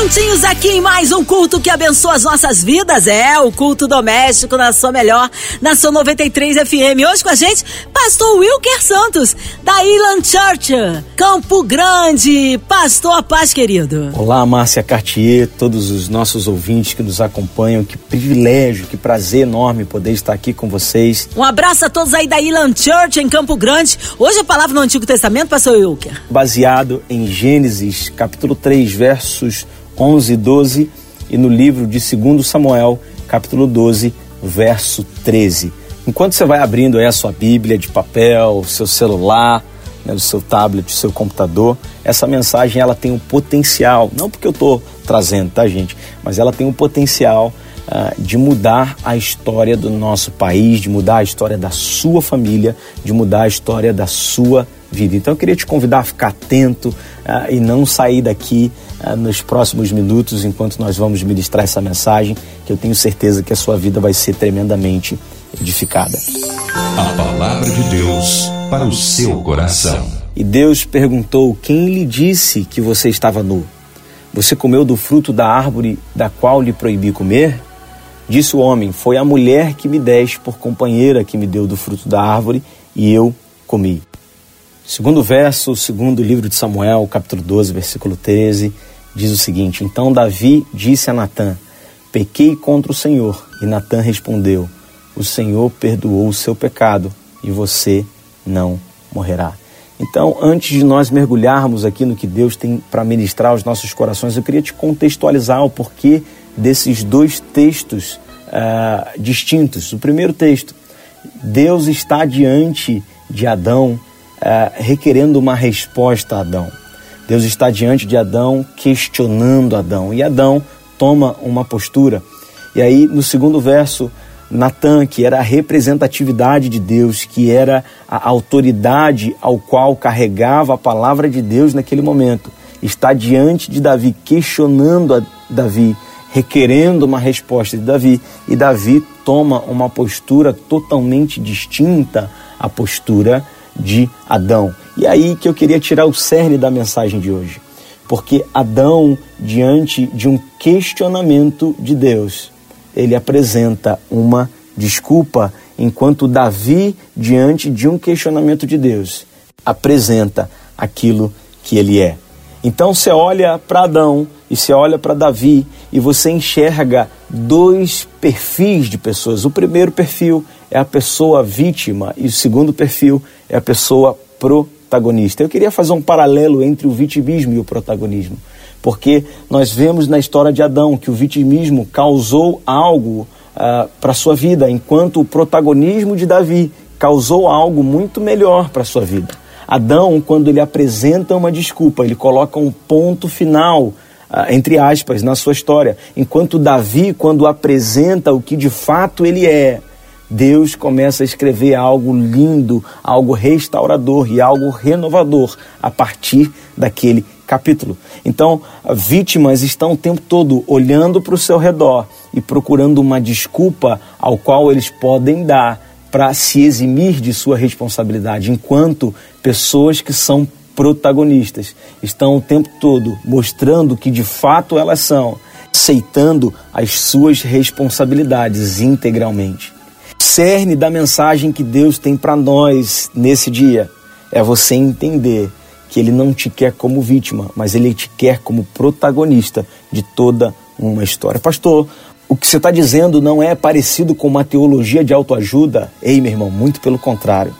Juntinhos aqui em mais um culto que abençoa as nossas vidas. É o culto doméstico na sua melhor, na sua 93 FM. Hoje com a gente, Pastor Wilker Santos, da Ilan Church, Campo Grande. Pastor, a paz, querido. Olá, Márcia Cartier, todos os nossos ouvintes que nos acompanham. Que privilégio, que prazer enorme poder estar aqui com vocês. Um abraço a todos aí da Ilan Church em Campo Grande. Hoje a palavra no Antigo Testamento, Pastor Wilker. Baseado em Gênesis, capítulo 3, versos 11 e 12 e no livro de 2 Samuel, capítulo 12, verso 13. Enquanto você vai abrindo aí a sua Bíblia de papel, seu celular, né, o seu tablet, o seu computador, essa mensagem ela tem um potencial, não porque eu estou trazendo, tá gente, mas ela tem um potencial de mudar a história do nosso país, de mudar a história da sua família, de mudar a história da sua vida. Então eu queria te convidar a ficar atento uh, e não sair daqui uh, nos próximos minutos enquanto nós vamos ministrar essa mensagem, que eu tenho certeza que a sua vida vai ser tremendamente edificada. A palavra de Deus para o seu coração. E Deus perguntou: Quem lhe disse que você estava nu? Você comeu do fruto da árvore da qual lhe proibi comer? Disse o homem: Foi a mulher que me deste por companheira que me deu do fruto da árvore e eu comi. Segundo verso, segundo livro de Samuel, capítulo 12, versículo 13, diz o seguinte: Então Davi disse a Natã: Pequei contra o Senhor. E Natã respondeu: O Senhor perdoou o seu pecado e você não morrerá. Então, antes de nós mergulharmos aqui no que Deus tem para ministrar aos nossos corações, eu queria te contextualizar o porquê desses dois textos uh, distintos. O primeiro texto, Deus está diante de Adão é, requerendo uma resposta a Adão. Deus está diante de Adão, questionando Adão. E Adão toma uma postura. E aí, no segundo verso, Natan, que era a representatividade de Deus, que era a autoridade ao qual carregava a palavra de Deus naquele momento, está diante de Davi, questionando Davi, requerendo uma resposta de Davi, e Davi toma uma postura totalmente distinta à postura de Adão. E aí que eu queria tirar o cerne da mensagem de hoje. Porque Adão, diante de um questionamento de Deus, ele apresenta uma desculpa, enquanto Davi, diante de um questionamento de Deus, apresenta aquilo que ele é. Então você olha para Adão e você olha para Davi e você enxerga dois perfis de pessoas. O primeiro perfil é a pessoa vítima e o segundo perfil é a pessoa protagonista. Eu queria fazer um paralelo entre o vitimismo e o protagonismo, porque nós vemos na história de Adão que o vitimismo causou algo uh, para sua vida, enquanto o protagonismo de Davi causou algo muito melhor para sua vida. Adão, quando ele apresenta uma desculpa, ele coloca um ponto final ah, entre aspas, na sua história. Enquanto Davi, quando apresenta o que de fato ele é, Deus começa a escrever algo lindo, algo restaurador e algo renovador a partir daquele capítulo. Então, vítimas estão o tempo todo olhando para o seu redor e procurando uma desculpa ao qual eles podem dar para se eximir de sua responsabilidade, enquanto pessoas que são protagonistas estão o tempo todo mostrando que de fato elas são, aceitando as suas responsabilidades integralmente. Cerne da mensagem que Deus tem para nós nesse dia é você entender que Ele não te quer como vítima, mas Ele te quer como protagonista de toda uma história. Pastor, o que você está dizendo não é parecido com uma teologia de autoajuda? Ei, meu irmão, muito pelo contrário.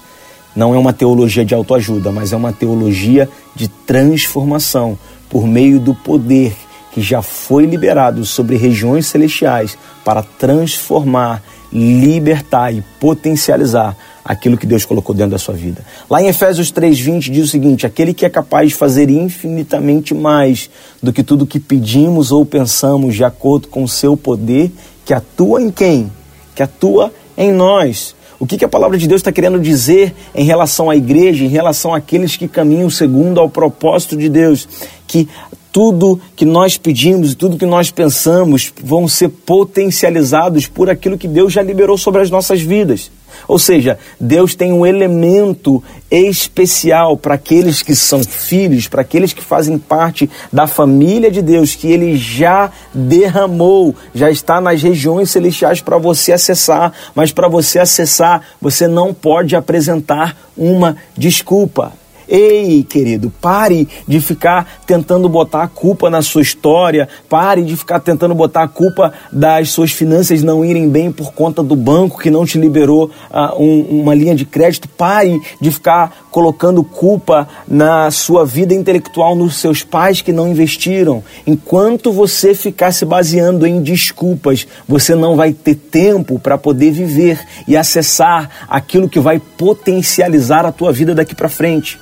Não é uma teologia de autoajuda, mas é uma teologia de transformação por meio do poder que já foi liberado sobre regiões celestiais para transformar, libertar e potencializar aquilo que Deus colocou dentro da sua vida. Lá em Efésios 3:20 diz o seguinte: aquele que é capaz de fazer infinitamente mais do que tudo que pedimos ou pensamos, de acordo com o seu poder, que atua em quem? Que atua em nós. O que, que a palavra de Deus está querendo dizer em relação à igreja, em relação àqueles que caminham segundo ao propósito de Deus? Que tudo que nós pedimos e tudo que nós pensamos vão ser potencializados por aquilo que Deus já liberou sobre as nossas vidas. Ou seja, Deus tem um elemento especial para aqueles que são filhos, para aqueles que fazem parte da família de Deus, que Ele já derramou, já está nas regiões celestiais para você acessar. Mas para você acessar, você não pode apresentar uma desculpa. Ei, querido, pare de ficar tentando botar a culpa na sua história, pare de ficar tentando botar a culpa das suas finanças não irem bem por conta do banco que não te liberou uh, um, uma linha de crédito, pare de ficar colocando culpa na sua vida intelectual nos seus pais que não investiram. Enquanto você ficar se baseando em desculpas, você não vai ter tempo para poder viver e acessar aquilo que vai potencializar a tua vida daqui para frente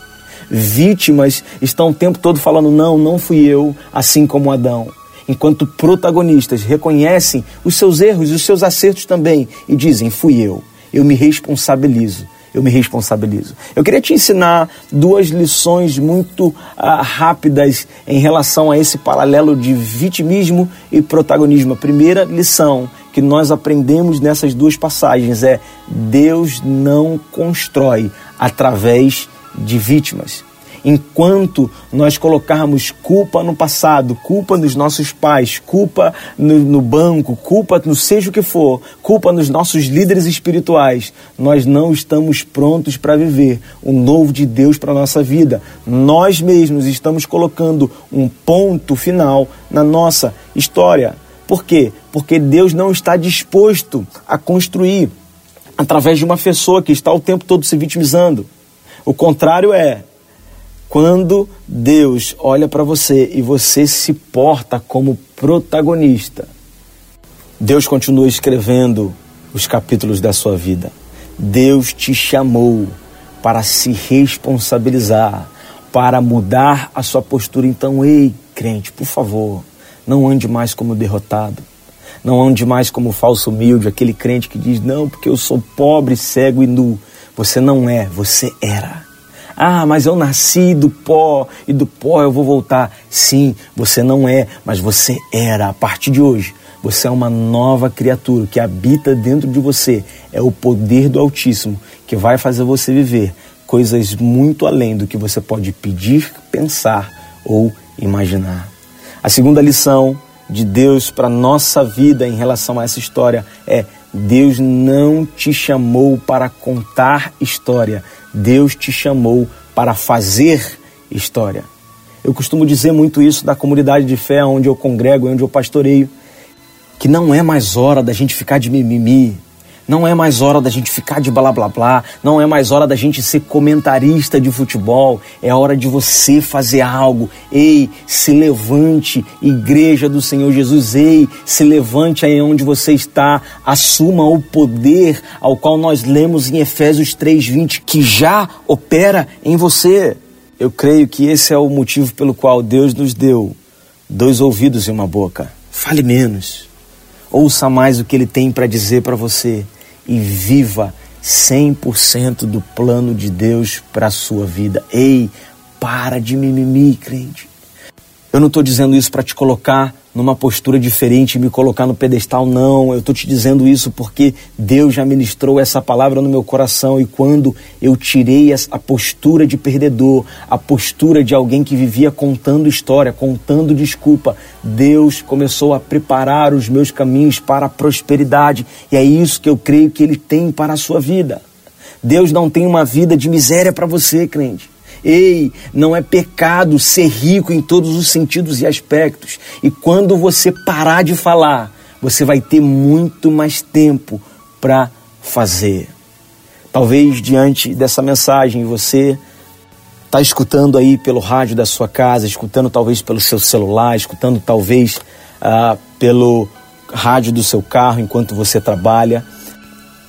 vítimas estão o tempo todo falando: não, não fui eu, assim como Adão. Enquanto protagonistas reconhecem os seus erros e os seus acertos também e dizem: fui eu, eu me responsabilizo. Eu me responsabilizo. Eu queria te ensinar duas lições muito ah, rápidas em relação a esse paralelo de vitimismo e protagonismo. A primeira lição que nós aprendemos nessas duas passagens é: Deus não constrói através de vítimas. Enquanto nós colocarmos culpa no passado, culpa nos nossos pais, culpa no, no, banco, culpa no seja o que for, culpa nos nossos líderes espirituais, nós não estamos prontos para viver o novo de Deus para a nossa vida. Nós mesmos estamos colocando um ponto final na nossa história. Por quê? Porque Deus não está disposto a construir através de uma pessoa que está o tempo todo se vitimizando. O contrário é quando Deus olha para você e você se porta como protagonista. Deus continua escrevendo os capítulos da sua vida. Deus te chamou para se responsabilizar, para mudar a sua postura. Então, ei, crente, por favor, não ande mais como derrotado. Não ande mais como falso humilde, aquele crente que diz: Não, porque eu sou pobre, cego e nu. Você não é, você era. Ah, mas eu nasci do pó e do pó eu vou voltar. Sim, você não é, mas você era. A partir de hoje, você é uma nova criatura que habita dentro de você. É o poder do Altíssimo que vai fazer você viver coisas muito além do que você pode pedir, pensar ou imaginar. A segunda lição de Deus para nossa vida em relação a essa história é Deus não te chamou para contar história, Deus te chamou para fazer história. Eu costumo dizer muito isso da comunidade de fé onde eu congrego, onde eu pastoreio, que não é mais hora da gente ficar de mimimi, não é mais hora da gente ficar de blá blá blá, não é mais hora da gente ser comentarista de futebol, é hora de você fazer algo. Ei, se levante, igreja do Senhor Jesus, ei, se levante aí onde você está, assuma o poder ao qual nós lemos em Efésios 3:20 que já opera em você. Eu creio que esse é o motivo pelo qual Deus nos deu dois ouvidos e uma boca. Fale menos. Ouça mais o que ele tem para dizer para você e viva 100% do plano de Deus para a sua vida. Ei, para de mimimi, crente. Eu não estou dizendo isso para te colocar numa postura diferente me colocar no pedestal, não. Eu estou te dizendo isso porque Deus já ministrou essa palavra no meu coração e quando eu tirei a postura de perdedor, a postura de alguém que vivia contando história, contando desculpa, Deus começou a preparar os meus caminhos para a prosperidade e é isso que eu creio que Ele tem para a sua vida. Deus não tem uma vida de miséria para você, crente. Ei, não é pecado ser rico em todos os sentidos e aspectos. E quando você parar de falar, você vai ter muito mais tempo para fazer. Talvez diante dessa mensagem você está escutando aí pelo rádio da sua casa, escutando talvez pelo seu celular, escutando talvez ah, pelo rádio do seu carro enquanto você trabalha,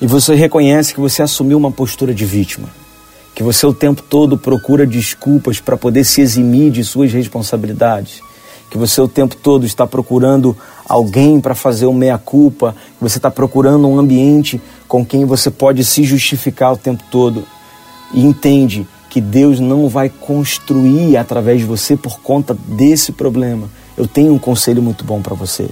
e você reconhece que você assumiu uma postura de vítima que você o tempo todo procura desculpas para poder se eximir de suas responsabilidades, que você o tempo todo está procurando alguém para fazer o meia-culpa, que você está procurando um ambiente com quem você pode se justificar o tempo todo. E entende, que Deus não vai construir através de você por conta desse problema, eu tenho um conselho muito bom para você.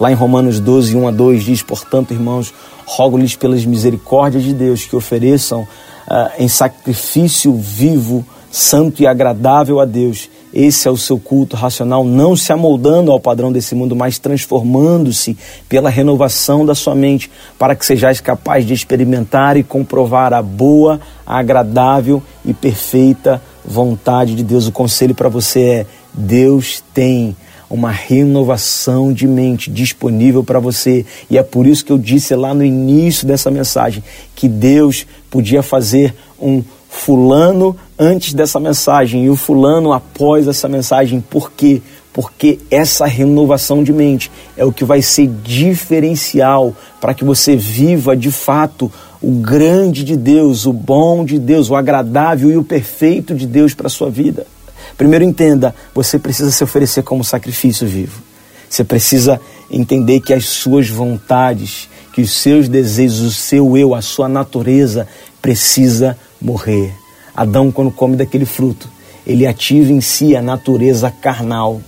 Lá em Romanos 12, 1 a 2 diz: Portanto, irmãos, rogo-lhes pelas misericórdias de Deus que ofereçam uh, em sacrifício vivo, santo e agradável a Deus. Esse é o seu culto racional, não se amoldando ao padrão desse mundo, mas transformando-se pela renovação da sua mente, para que sejais capaz de experimentar e comprovar a boa, agradável e perfeita vontade de Deus. O conselho para você é: Deus tem uma renovação de mente disponível para você. E é por isso que eu disse lá no início dessa mensagem que Deus podia fazer um fulano antes dessa mensagem e o fulano após essa mensagem. Por quê? Porque essa renovação de mente é o que vai ser diferencial para que você viva de fato o grande de Deus, o bom de Deus, o agradável e o perfeito de Deus para a sua vida. Primeiro entenda, você precisa se oferecer como sacrifício vivo. Você precisa entender que as suas vontades, que os seus desejos, o seu eu, a sua natureza precisa morrer. Adão, quando come daquele fruto, ele ativa em si a natureza carnal.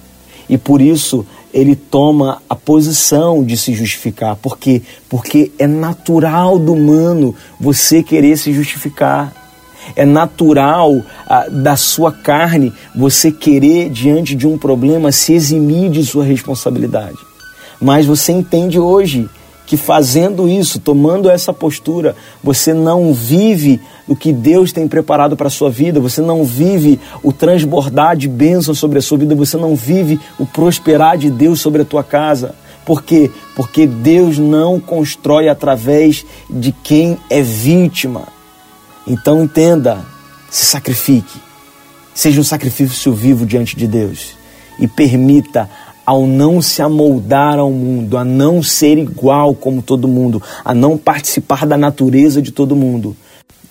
E por isso ele toma a posição de se justificar. Por quê? Porque é natural do humano você querer se justificar. É natural ah, da sua carne você querer, diante de um problema, se eximir de sua responsabilidade. Mas você entende hoje que fazendo isso, tomando essa postura, você não vive o que Deus tem preparado para a sua vida, você não vive o transbordar de bênção sobre a sua vida, você não vive o prosperar de Deus sobre a tua casa. Por quê? Porque Deus não constrói através de quem é vítima. Então entenda, se sacrifique, seja um sacrifício vivo diante de Deus. E permita ao não se amoldar ao mundo, a não ser igual como todo mundo, a não participar da natureza de todo mundo,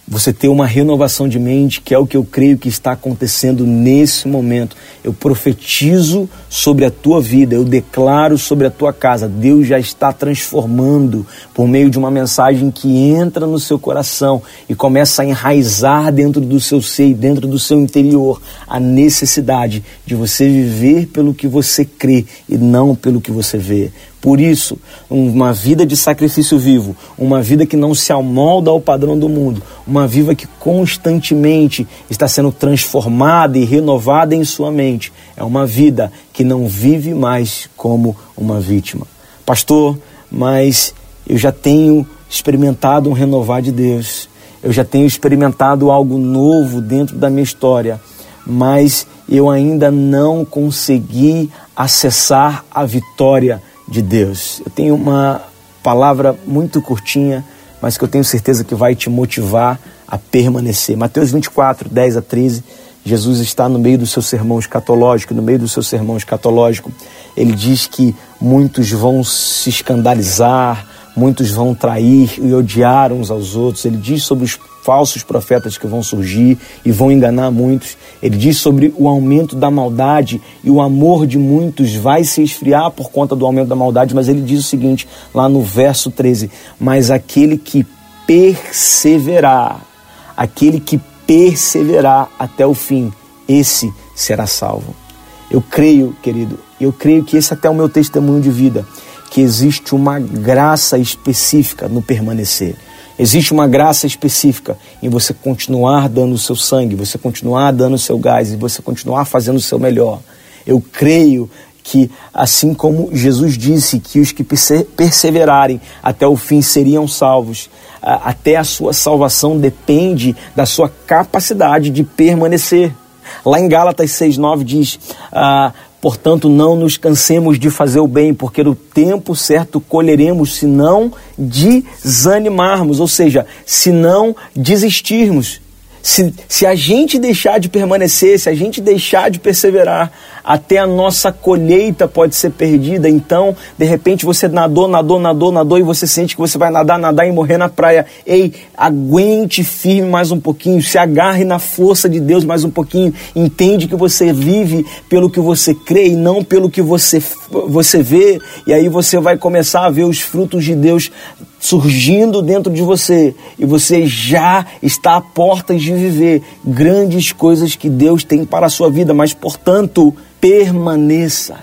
você ter uma renovação de mente, que é o que eu creio que está acontecendo nesse momento. Eu profetizo sobre a tua vida, eu declaro sobre a tua casa. Deus já está transformando por meio de uma mensagem que entra no seu coração e começa a enraizar dentro do seu ser, dentro do seu interior, a necessidade de você viver pelo que você crê e não pelo que você vê. Por isso, uma vida de sacrifício vivo, uma vida que não se amolda ao padrão do mundo, uma vida que constantemente está sendo transformada e renovada em sua mente, é uma vida que não vive mais como uma vítima. Pastor, mas eu já tenho experimentado um renovar de Deus, eu já tenho experimentado algo novo dentro da minha história, mas eu ainda não consegui acessar a vitória de Deus. Eu tenho uma palavra muito curtinha, mas que eu tenho certeza que vai te motivar a permanecer. Mateus 24, 10 a 13. Jesus está no meio do seu sermão escatológico, no meio do seu sermão escatológico, ele diz que muitos vão se escandalizar, muitos vão trair e odiar uns aos outros. Ele diz sobre os falsos profetas que vão surgir e vão enganar muitos. Ele diz sobre o aumento da maldade e o amor de muitos vai se esfriar por conta do aumento da maldade, mas ele diz o seguinte, lá no verso 13: Mas aquele que perseverar, aquele que perseverar até o fim, esse será salvo. Eu creio, querido, eu creio que esse é até é o meu testemunho de vida, que existe uma graça específica no permanecer. Existe uma graça específica em você continuar dando o seu sangue, você continuar dando o seu gás e você continuar fazendo o seu melhor. Eu creio que, assim como Jesus disse que os que perseverarem até o fim seriam salvos, até a sua salvação depende da sua capacidade de permanecer. Lá em Gálatas 6,9 diz: ah, Portanto, não nos cansemos de fazer o bem, porque no tempo certo colheremos se não desanimarmos, ou seja, se não desistirmos. Se, se a gente deixar de permanecer, se a gente deixar de perseverar, até a nossa colheita pode ser perdida. Então, de repente, você nadou, nadou, nadou, nadou e você sente que você vai nadar, nadar e morrer na praia. Ei, aguente firme mais um pouquinho, se agarre na força de Deus mais um pouquinho. Entende que você vive pelo que você crê e não pelo que você, você vê. E aí você vai começar a ver os frutos de Deus surgindo dentro de você e você já está a portas de viver grandes coisas que Deus tem para a sua vida, mas portanto, permaneça,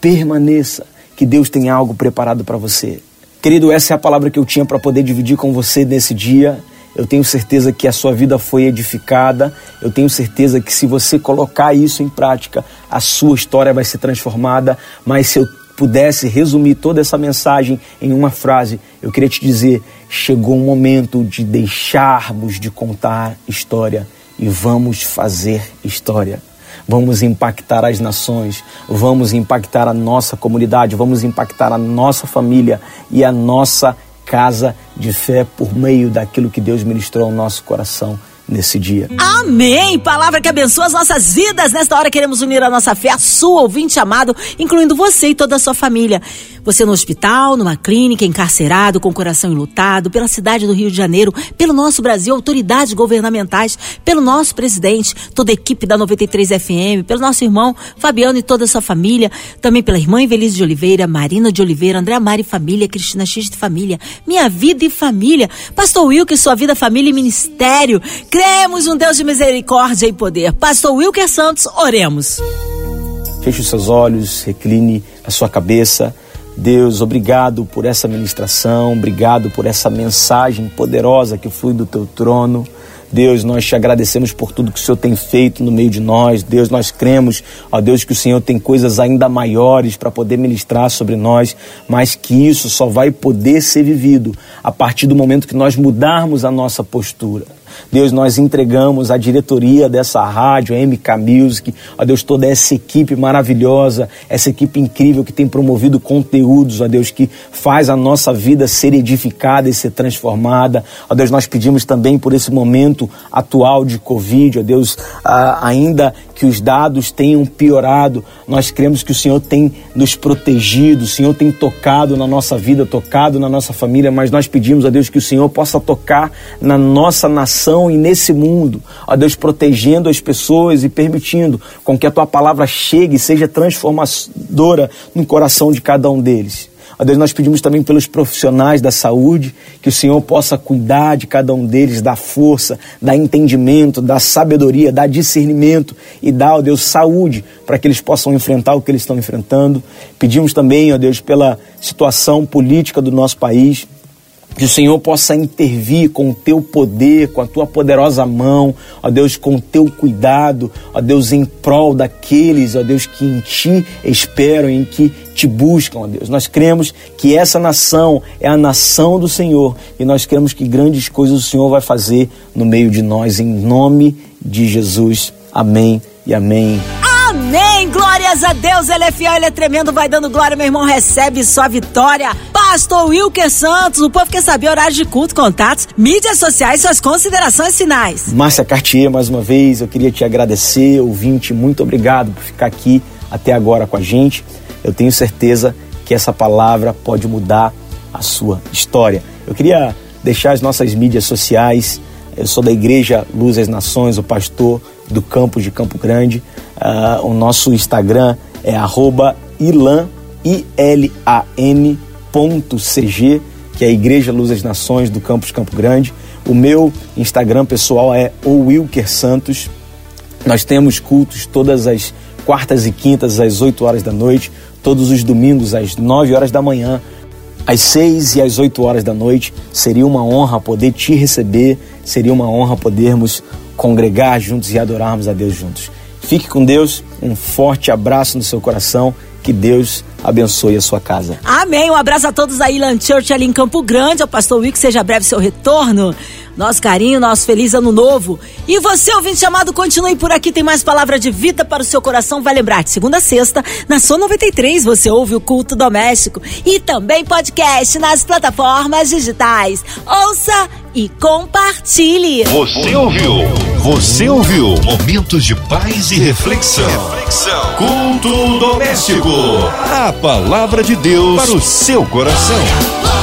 permaneça, que Deus tem algo preparado para você. Querido, essa é a palavra que eu tinha para poder dividir com você nesse dia. Eu tenho certeza que a sua vida foi edificada. Eu tenho certeza que se você colocar isso em prática, a sua história vai ser transformada. Mas se eu pudesse resumir toda essa mensagem em uma frase, eu queria te dizer: chegou o momento de deixarmos de contar história e vamos fazer história. Vamos impactar as nações, vamos impactar a nossa comunidade, vamos impactar a nossa família e a nossa casa de fé por meio daquilo que Deus ministrou ao nosso coração nesse dia. Amém! Palavra que abençoa as nossas vidas. Nesta hora queremos unir a nossa fé, a sua ouvinte amado, incluindo você e toda a sua família. Você no hospital, numa clínica, encarcerado, com coração enlutado, pela cidade do Rio de Janeiro, pelo nosso Brasil, autoridades governamentais, pelo nosso presidente, toda a equipe da 93 FM, pelo nosso irmão Fabiano e toda a sua família, também pela irmã Evelise de Oliveira, Marina de Oliveira, André Mari Família, Cristina X de Família, Minha Vida e Família, Pastor Wilker, Sua Vida, Família e Ministério. Cremos um Deus de misericórdia e poder. Pastor Wilker Santos, oremos. Feche os seus olhos, recline a sua cabeça. Deus, obrigado por essa ministração, obrigado por essa mensagem poderosa que flui do teu trono. Deus, nós te agradecemos por tudo que o Senhor tem feito no meio de nós. Deus, nós cremos, ó Deus, que o Senhor tem coisas ainda maiores para poder ministrar sobre nós, mas que isso só vai poder ser vivido a partir do momento que nós mudarmos a nossa postura. Deus, nós entregamos a diretoria dessa rádio, a MK Music, ó Deus, toda essa equipe maravilhosa, essa equipe incrível que tem promovido conteúdos, ó Deus, que faz a nossa vida ser edificada e ser transformada. Ó Deus, nós pedimos também por esse momento atual de Covid, ó Deus, ainda que os dados tenham piorado, nós cremos que o Senhor tem nos protegido, o Senhor tem tocado na nossa vida, tocado na nossa família, mas nós pedimos a Deus que o Senhor possa tocar na nossa nação e nesse mundo, a Deus protegendo as pessoas e permitindo com que a tua palavra chegue e seja transformadora no coração de cada um deles. Ó Deus, nós pedimos também pelos profissionais da saúde, que o Senhor possa cuidar de cada um deles, dar força, dar entendimento, dar sabedoria, dar discernimento e dar, ó Deus, saúde para que eles possam enfrentar o que eles estão enfrentando. Pedimos também, ó Deus, pela situação política do nosso país, que o Senhor possa intervir com o teu poder, com a tua poderosa mão, ó Deus, com o teu cuidado, ó Deus, em prol daqueles, ó Deus, que em ti esperam, em que te buscam, ó Deus. Nós cremos que essa nação é a nação do Senhor e nós cremos que grandes coisas o Senhor vai fazer no meio de nós, em nome de Jesus. Amém e amém. Glórias a Deus, Ele é fiel, Ele é tremendo, vai dando glória, meu irmão, recebe sua vitória. Pastor Wilker Santos, o povo quer saber horário de culto, contatos, mídias sociais, suas considerações finais. Márcia Cartier, mais uma vez, eu queria te agradecer, ouvinte, muito obrigado por ficar aqui até agora com a gente. Eu tenho certeza que essa palavra pode mudar a sua história. Eu queria deixar as nossas mídias sociais. Eu sou da Igreja Luz às Nações, o pastor do campus de Campo Grande. Uh, o nosso Instagram é arroba ilan, I-L-A-N .cg, que é a Igreja Luz das Nações do campus Campo Grande. O meu Instagram pessoal é o Wilker Santos. Nós temos cultos todas as quartas e quintas às 8 horas da noite, todos os domingos às 9 horas da manhã, às 6 e às 8 horas da noite. Seria uma honra poder te receber, seria uma honra podermos congregar juntos e adorarmos a Deus juntos. Fique com Deus, um forte abraço no seu coração, que Deus abençoe a sua casa. Amém. Um abraço a todos aí, Land Church ali em Campo Grande. Ao pastor Wick, seja breve seu retorno. Nosso carinho, nosso feliz ano novo. E você, ouvinte chamado, continue por aqui, tem mais palavra de vida para o seu coração. Vai lembrar, de segunda a sexta, na Sua 93, você ouve o culto doméstico e também podcast nas plataformas digitais. Ouça e compartilhe. Você ouviu? Você ouviu? Momentos de paz e reflexão. reflexão. Culto doméstico. A palavra de Deus para o seu coração.